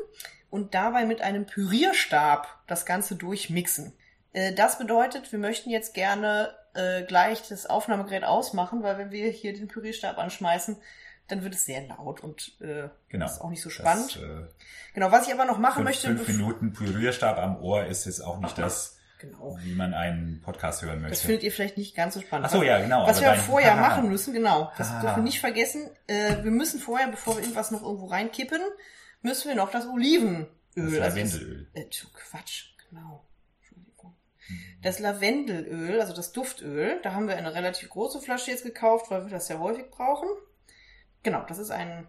und dabei mit einem Pürierstab das Ganze durchmixen. Äh, das bedeutet, wir möchten jetzt gerne äh, gleich das Aufnahmegerät ausmachen, weil wenn wir hier den Pürierstab anschmeißen, dann wird es sehr laut und äh, Genau. ist auch nicht so spannend. Das, äh, genau, was ich aber noch machen fünf, möchte, fünf Minuten Pürierstab am Ohr ist jetzt auch nicht das, genau. wie man einen Podcast hören möchte. Das findet ihr vielleicht nicht ganz so spannend. Ach so, ja, genau, Was aber wir dein- vorher Haha. machen müssen, genau, das Haha. dürfen wir nicht vergessen. Äh, wir müssen vorher, bevor wir irgendwas noch irgendwo reinkippen, müssen wir noch das Olivenöl. Das also Lavendelöl. Das, äh, Quatsch, genau. Entschuldigung. Das Lavendelöl, also das Duftöl, da haben wir eine relativ große Flasche jetzt gekauft, weil wir das sehr häufig brauchen. Genau, das ist ein,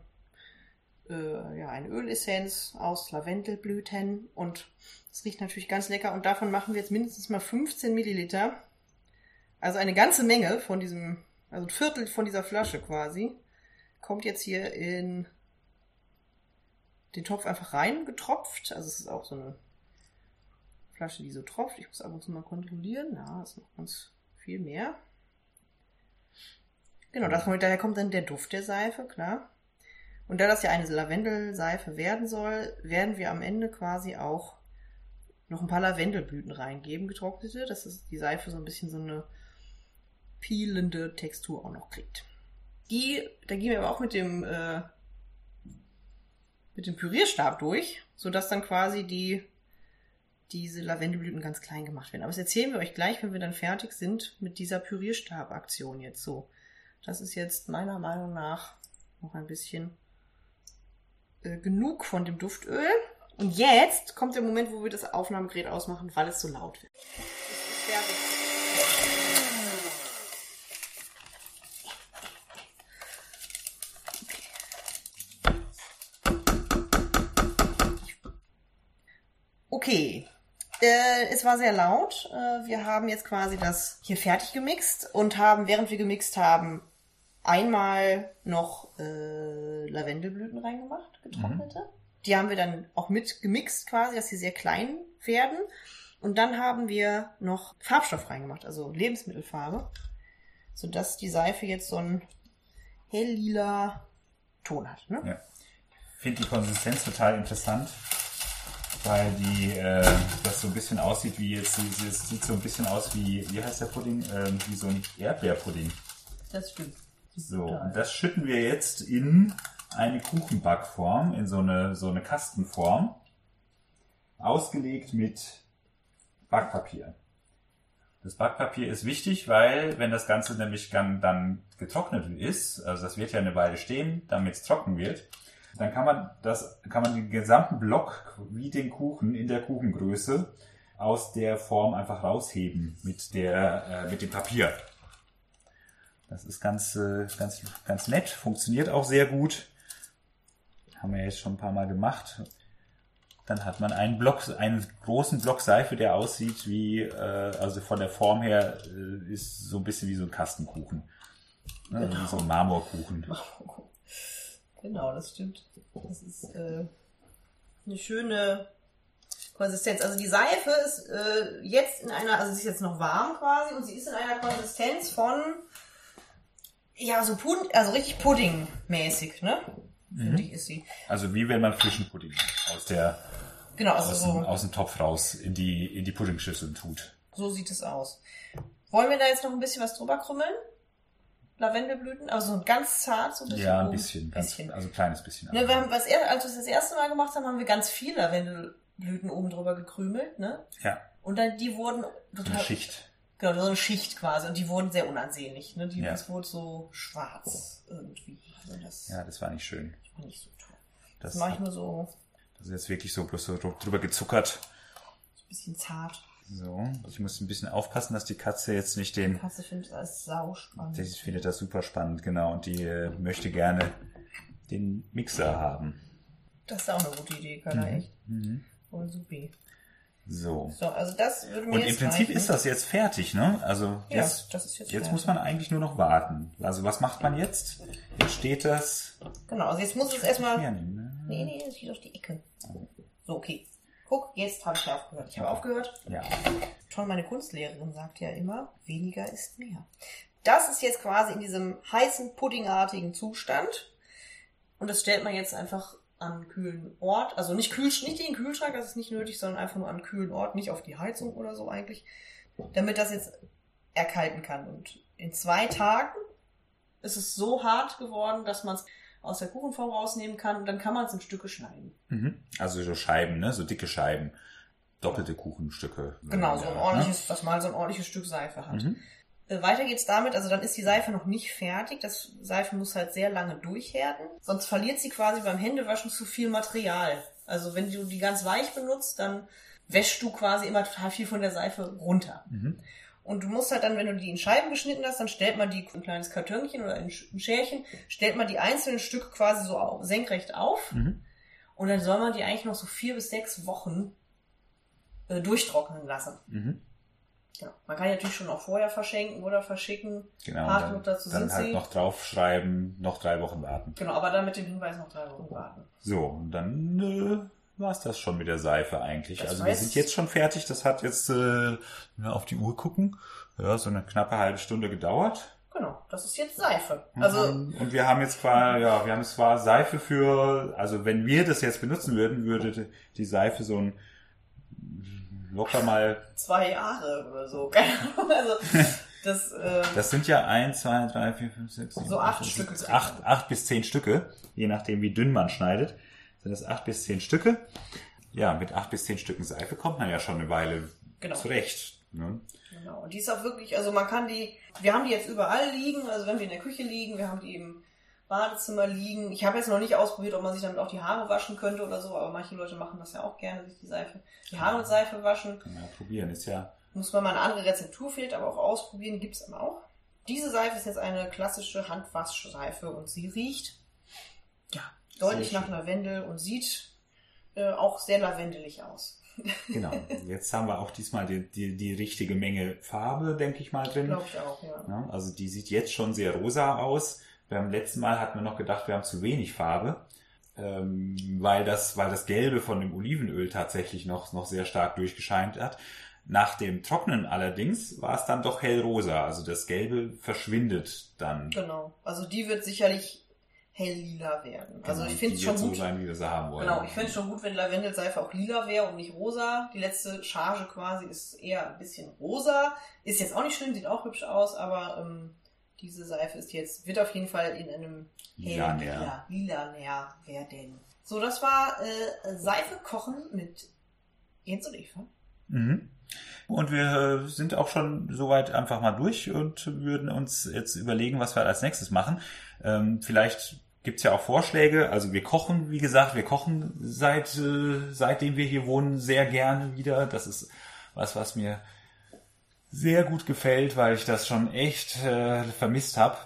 äh, ja, eine Ölessenz aus Lavendelblüten und es riecht natürlich ganz lecker und davon machen wir jetzt mindestens mal 15 Milliliter. Also eine ganze Menge von diesem, also ein Viertel von dieser Flasche quasi, kommt jetzt hier in den Topf einfach reingetropft. Also es ist auch so eine Flasche, die so tropft. Ich muss ab und zu mal kontrollieren. Ja, ist noch ganz viel mehr. Genau, das, daher kommt dann der Duft der Seife, klar. Und da das ja eine Lavendelseife werden soll, werden wir am Ende quasi auch noch ein paar Lavendelblüten reingeben, getrocknete, dass es die Seife so ein bisschen so eine peelende Textur auch noch kriegt. Die, da gehen wir aber auch mit dem, äh, mit dem Pürierstab durch, sodass dann quasi die, diese Lavendelblüten ganz klein gemacht werden. Aber das erzählen wir euch gleich, wenn wir dann fertig sind mit dieser Pürierstab-Aktion jetzt so. Das ist jetzt meiner Meinung nach noch ein bisschen äh, genug von dem Duftöl. Und jetzt kommt der Moment, wo wir das Aufnahmegerät ausmachen, weil es so laut wird. Okay. Äh, es war sehr laut. Äh, wir haben jetzt quasi das hier fertig gemixt und haben, während wir gemixt haben, einmal noch äh, Lavendelblüten reingemacht, getrocknete. Die haben wir dann auch mit gemixt quasi, dass sie sehr klein werden. Und dann haben wir noch Farbstoff reingemacht, also Lebensmittelfarbe, sodass die Seife jetzt so ein hell-lila Ton hat. Ne? Ja. Ich finde die Konsistenz total interessant, weil die äh, das so ein bisschen aussieht wie jetzt, es sieht so ein bisschen aus wie, wie heißt der Pudding? Ähm, wie so ein Erdbeerpudding. Das stimmt. So, und das schütten wir jetzt in eine Kuchenbackform, in so eine, so eine Kastenform, ausgelegt mit Backpapier. Das Backpapier ist wichtig, weil wenn das Ganze nämlich dann, dann getrocknet ist, also das wird ja eine Weile stehen, damit es trocken wird, dann kann man das, kann man den gesamten Block wie den Kuchen in der Kuchengröße aus der Form einfach rausheben mit der, äh, mit dem Papier. Das ist ganz, äh, ganz, ganz nett, funktioniert auch sehr gut. Haben wir jetzt schon ein paar Mal gemacht. Dann hat man einen Block, einen großen Block Seife, der aussieht wie, äh, also von der Form her äh, ist so ein bisschen wie so ein Kastenkuchen. Also wie so ein Marmorkuchen. Genau, das stimmt. Das ist äh, eine schöne Konsistenz. Also die Seife ist äh, jetzt in einer, also sie ist jetzt noch warm quasi und sie ist in einer Konsistenz von ja so Pud also richtig Pudding-mäßig, ne? Finde ich ist sie. Also wie wenn man frischen Pudding aus der Genau, also aus, dem, so, aus dem Topf raus in die in die Puddingschüssel tut. so sieht es aus. Wollen wir da jetzt noch ein bisschen was drüber krümmeln? Lavendelblüten, also ganz zart, so ein bisschen. Ja, ein bisschen, ganz, bisschen. also ein kleines bisschen. Ne, wir haben, was er, als wir es das erste Mal gemacht haben, haben wir ganz viele Lavendelblüten oben drüber gekrümelt, ne? ja, Und dann die wurden so eine total Schicht. Genau, so eine Schicht quasi. Und die wurden sehr unansehnlich. Ne? Die, Ja. Das wurde so schwarz irgendwie. Also das Ja, das war nicht schön. war nicht so toll. Das, Das mache ich nur so, das ist jetzt wirklich so bloß so drüber gezuckert. so ein bisschen zart. So, also ich muss ein bisschen aufpassen, dass die Katze jetzt nicht den. Katze findet das sau spannend. Die findet das super spannend, genau. Und die äh, möchte gerne den Mixer haben. Das ist auch eine gute Idee, Körner, echt. Voll supi. So. So, also das würde mir Und im Prinzip reichen. ist das jetzt fertig, ne? Also Ja, jetzt, das ist jetzt jetzt muss man eigentlich nur noch warten. Also was macht man jetzt? Jetzt steht das. Genau, also jetzt muss ich es erstmal... Ne? Nee, nee, das geht auf die Ecke. So, okay. Guck, jetzt habe ich ja aufgehört. Ich habe aufgehört. Ja. Toll, meine Kunstlehrerin sagt ja immer, weniger ist mehr. Das ist jetzt quasi in diesem heißen, puddingartigen Zustand. Und das stellt man jetzt einfach an einen kühlen Ort. Also nicht, kühl, nicht in den Kühlschrank, das ist nicht nötig, sondern einfach nur an einen kühlen Ort, nicht auf die Heizung oder so eigentlich. Damit das jetzt erkalten kann. Und in zwei Tagen ist es so hart geworden, dass man es aus der Kuchenform rausnehmen kann und dann kann man es in Stücke schneiden. Mhm. Also so Scheiben, ne? So dicke Scheiben. Doppelte Kuchenstücke. Genau, so ein ordentliches, dass man so ein ordentliches Stück Seife hat. Mhm. Äh, Weiter geht's damit, also dann ist die Seife noch nicht fertig. Das Seife muss halt sehr lange durchhärten. Sonst verliert sie quasi beim Händewaschen zu viel Material. Also wenn du die ganz weich benutzt, dann wäschst du quasi immer total viel von der Seife runter. Mhm. Und du musst halt dann, wenn du die in Scheiben geschnitten hast, dann stellt man die in ein kleines Kartönchen oder ein Schälchen, stellt man die einzelnen Stücke quasi so senkrecht auf. Mhm. Und dann soll man die eigentlich noch so vier bis sechs Wochen äh, durchtrocknen lassen. Mhm. Genau. Man kann die natürlich schon auch vorher verschenken oder verschicken. Genau. Dann, dazu dann halt sie. noch draufschreiben, noch drei Wochen warten. Genau, aber dann mit dem Hinweis noch drei Wochen warten. So, und dann äh, war es das schon mit der Seife eigentlich. Das also wir sind jetzt schon fertig. Das hat jetzt, äh, wenn wir auf die Uhr gucken, ja, so eine knappe halbe Stunde gedauert. Genau, das ist jetzt Seife. Also, und wir haben jetzt zwar, ja, wir haben zwar Seife für, also wenn wir das jetzt benutzen würden, würde die Seife so ein locker mal, zwei Jahre oder so. (laughs) Keine Ahnung. Also, das, äh, das sind ja ein, zwei, drei, vier, fünf, sechs, sieben, So acht acht, Stücke acht, acht bis zehn Stücke, je nachdem wie dünn man schneidet, sind das acht bis zehn Stücke. Ja, mit acht bis zehn Stücken Seife kommt man ja schon eine Weile Genau. zurecht. Ne? Genau. Und die ist auch wirklich, also man kann die, wir haben die jetzt überall liegen, also wenn wir in der Küche liegen, wir haben die im Badezimmer liegen. Ich habe jetzt noch nicht ausprobiert, ob man sich damit auch die Haare waschen könnte oder so, aber manche Leute machen das ja auch gerne, sich die Seife, die Haare mit Seife waschen. Kann man ja probieren, ist ja. Muss man mal eine andere Rezeptur fehlt, aber auch ausprobieren gibt's immer auch. Diese Seife ist jetzt eine klassische Handwaschseife und sie riecht ja deutlich nach Lavendel und sieht äh, auch sehr lavendelig aus. (laughs) Genau. Jetzt haben wir auch diesmal die, die, die richtige Menge Farbe, denke ich mal, drin. Glaube ich auch, ja. Ja, also die sieht jetzt schon sehr rosa aus. Beim letzten Mal hatten wir noch gedacht, wir haben zu wenig Farbe, ähm, weil das, weil das Gelbe von dem Olivenöl tatsächlich noch, noch sehr stark durchgescheint hat. Nach dem Trocknen allerdings war es dann doch hellrosa. Also das Gelbe verschwindet dann. Genau. Also die wird sicherlich hell-lila werden. Also Genau, ich finde es schon gut. so sein, wie wir sie haben wollen. Genau, ich finde es schon gut, wenn Lavendelseife auch lila wäre und nicht rosa. Die letzte Charge quasi ist eher ein bisschen rosa. Ist jetzt auch nicht schlimm, sieht auch hübsch aus, aber ähm, diese Seife ist jetzt, wird auf jeden Fall in einem Lila näher. lila, lila näher werden. So, das war äh, Seife kochen mit Jens und Eva. Mhm. Und wir äh, sind auch schon soweit einfach mal durch und würden uns jetzt überlegen, was wir als nächstes machen. Ähm, vielleicht gibt's ja auch Vorschläge. Also wir kochen, wie gesagt, wir kochen seit äh, seitdem wir hier wohnen sehr gerne wieder. Das ist was, was mir sehr gut gefällt, weil ich das schon echt äh, vermisst habe.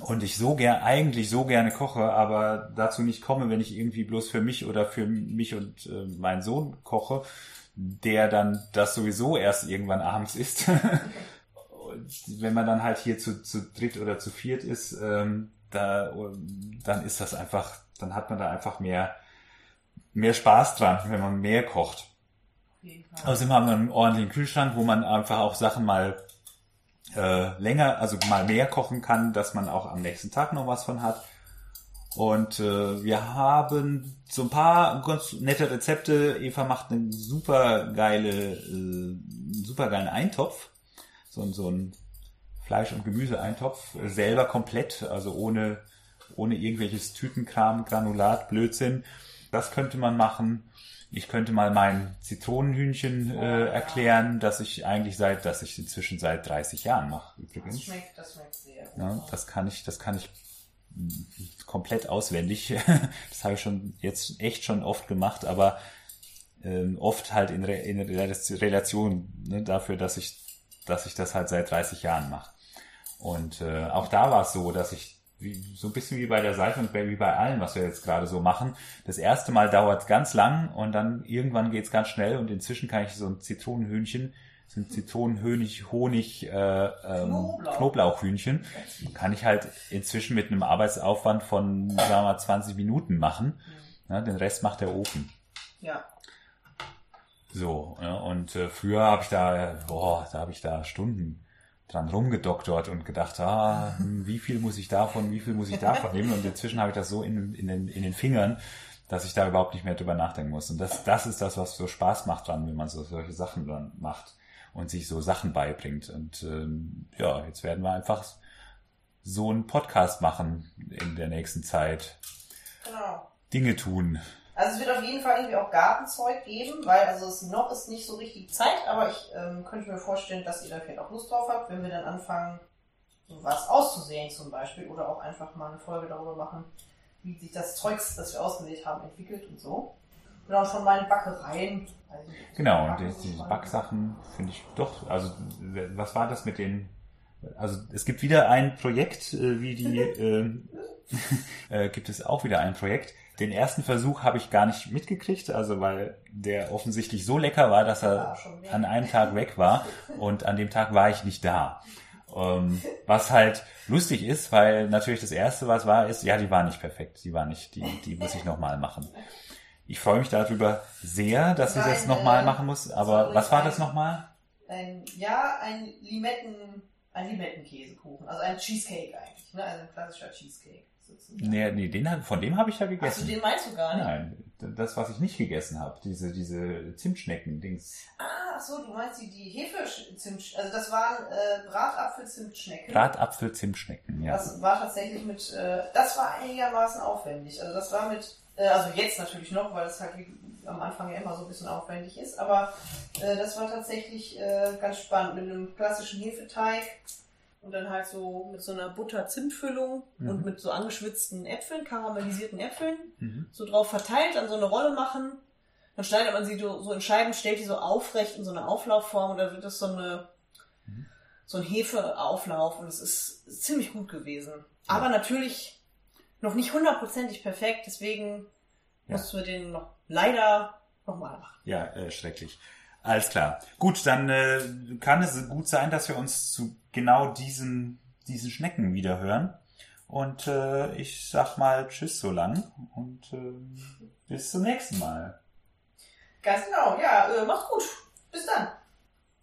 Und ich so gern, eigentlich so gerne koche, aber dazu nicht komme, wenn ich irgendwie bloß für mich oder für mich und äh, meinen Sohn koche, der dann das sowieso erst irgendwann abends isst. (laughs) wenn man dann halt hier zu, zu dritt oder zu viert ist, ähm, da, dann ist das einfach, dann hat man da einfach mehr, mehr Spaß dran, wenn man mehr kocht. Außerdem haben wir einen ordentlichen Kühlschrank, wo man einfach auch Sachen mal äh, länger, also mal mehr kochen kann, dass man auch am nächsten Tag noch was von hat. Und äh, wir haben so ein paar ganz nette Rezepte. Eva macht einen super geile, äh, super geilen Eintopf. So, ein- so ein Fleisch- und Gemüseeintopf. Selber komplett, also ohne, ohne irgendwelches Tütenkram, Granulat, Blödsinn. Das könnte man machen. Ich könnte mal mein Zitronenhühnchen äh, erklären, dass ich eigentlich seit, dass ich inzwischen seit 30 Jahren mache. Übrigens. Das schmeckt, das schmeckt sehr gut. Ja, das kann ich, das kann ich komplett auswendig. (laughs) Das habe ich schon jetzt echt schon oft gemacht, aber ähm, oft halt in, Re in Relation ne, dafür, dass ich, dass ich das halt seit 30 Jahren mache. Und äh, auch da war es so, dass ich wie, so ein bisschen wie bei der Seife und wie bei allem, was wir jetzt gerade so machen. Das erste Mal dauert ganz lang und dann irgendwann geht's ganz schnell und inzwischen kann ich so ein Zitronenhühnchen, so ein Zitronenhonig, Honig, äh, ähm, Knoblauch. Knoblauchhühnchen, kann ich halt inzwischen mit einem Arbeitsaufwand von, sagen wir mal, 20 Minuten machen. Ja, den Rest macht der Ofen. Ja. So, ja, und äh, früher habe ich da, boah, da habe ich da Stunden dran rumgedoktort und gedacht, ah, hm, wie viel muss ich davon, wie viel muss ich davon nehmen? Und inzwischen habe ich das so in, in, den, in den Fingern, dass ich da überhaupt nicht mehr drüber nachdenken muss. Und das, das ist das, was so Spaß macht dran, wenn man so solche Sachen dann macht und sich so Sachen beibringt. Und ähm, ja, jetzt werden wir einfach so einen Podcast machen in der nächsten Zeit. Genau. Dinge tun. Also es wird auf jeden Fall irgendwie auch Gartenzeug geben, weil also es noch ist nicht so richtig Zeit, aber ich ähm, könnte mir vorstellen, dass ihr da vielleicht auch Lust drauf habt, wenn wir dann anfangen, sowas auszusehen zum Beispiel oder auch einfach mal eine Folge darüber machen, wie sich das Zeugs, das wir ausgewählt haben, entwickelt und so. Genau, von meinen Backereien. ob Genau, und die, diese Backsachen finde ich doch, also was war das mit den, also es gibt wieder ein Projekt, äh, wie die, (laughs) ähm, (laughs) äh, gibt es auch wieder ein Projekt. Den ersten Versuch habe ich gar nicht mitgekriegt, also weil der offensichtlich so lecker war, dass War er schon weg. an einem Tag weg war und an dem Tag war ich nicht da. Ähm, was halt lustig ist, weil natürlich das erste, was war, ist, ja, die war nicht perfekt, die war nicht, die, die muss ich nochmal machen. Ich freue mich darüber sehr, dass ich das nochmal machen muss, aber sorry, was war das nochmal? Ein, ja, ein Limetten, ein Limettenkäsekuchen, also ein Cheesecake eigentlich, ne? Also ein klassischer Cheesecake sozusagen. Nee, nee, den, von dem habe ich ja gegessen. den meinst du gar nicht? Nein, das, was ich nicht gegessen habe, diese, diese Zimtschnecken-Dings. Ah, ach so, du meinst die, die Hefe-Zimt, also das waren äh, Bratapfel-Zimtschnecken. Bratapfel-Zimtschnecken, ja. Das war tatsächlich mit, äh, das war einigermaßen aufwendig. Also das war mit, äh, also jetzt natürlich noch, weil es halt wie am Anfang ja immer so ein bisschen aufwendig ist, aber äh, das war tatsächlich äh, ganz spannend mit einem klassischen Hefeteig und dann halt so mit so einer Butter-Zimt-Füllung und mit so angeschwitzten Äpfeln, karamellisierten Äpfeln, Mhm. so drauf verteilt, an so eine Rolle machen. Dann schneidet man sie so in Scheiben, stellt die so aufrecht in so eine Auflaufform und dann wird das so eine so ein Hefeauflauf und es ist ziemlich gut gewesen. Aber natürlich noch nicht hundertprozentig perfekt, deswegen Ja. mussten wir den noch leider nochmal machen. Ja, äh, schrecklich. Alles klar. Gut, dann äh, kann es gut sein, dass wir uns zu genau diesen, diesen Schnecken wieder hören. Und äh, ich sag mal Tschüss so lang und äh, bis zum nächsten Mal. Ganz genau, ja, äh, macht's gut. Bis dann.